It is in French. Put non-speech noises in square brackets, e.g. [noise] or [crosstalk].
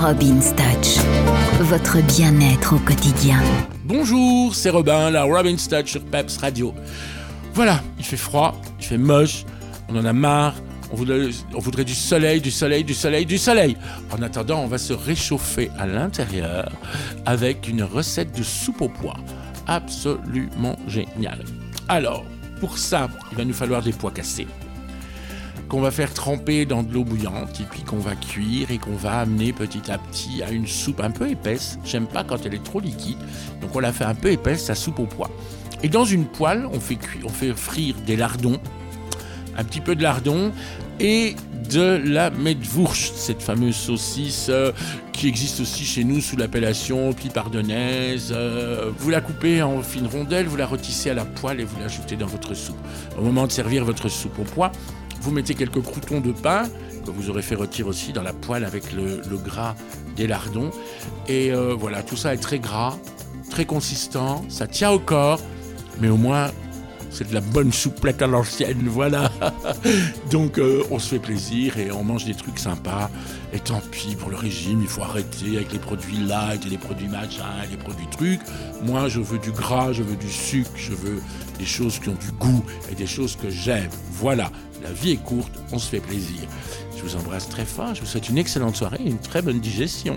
Robin's Touch, votre bien-être au quotidien. Bonjour, c'est Robin, la Robin's Touch sur Peps Radio. Voilà, il fait froid, il fait moche, on en a marre, on voudrait, on voudrait, du soleil, du soleil, du soleil, du soleil. En attendant, on va se réchauffer à l'intérieur avec une recette de soupe au pois. Absolument géniale. Alors, pour ça, il va nous falloir des pois cassés qu'on va faire tremper dans de l'eau bouillante et puis qu'on va cuire et qu'on va amener petit à petit à une soupe un peu épaisse. J'aime pas quand elle est trop liquide, donc on la fait un peu épaisse, sa soupe au pois. Et dans une poêle, on fait, cuire, on fait frire des lardons, un petit peu de lardons et de la Medwurst, cette fameuse saucisse euh, qui existe aussi chez nous sous l'appellation pardonnaise. Euh, vous la coupez en fines rondelles, vous la retissez à la poêle et vous l'ajoutez dans votre soupe. Au moment de servir votre soupe au pois, vous mettez quelques croutons de pain que vous aurez fait retirer aussi dans la poêle avec le, gras des lardons. Et euh, voilà, tout ça est très gras, très consistant, ça tient au corps, mais au moins c'est de la bonne souplette à l'ancienne, voilà. [laughs] Donc euh, on se fait plaisir et on mange des trucs sympas. Et tant pis pour le régime, il faut arrêter avec les produits light et les produits machin et les produits trucs. Moi je veux du gras, je veux du sucre, je veux des choses qui ont du goût et des choses que j'aime. Voilà, la vie est courte, on se fait plaisir. Je vous embrasse très fort, je vous souhaite une excellente soirée et une très bonne digestion.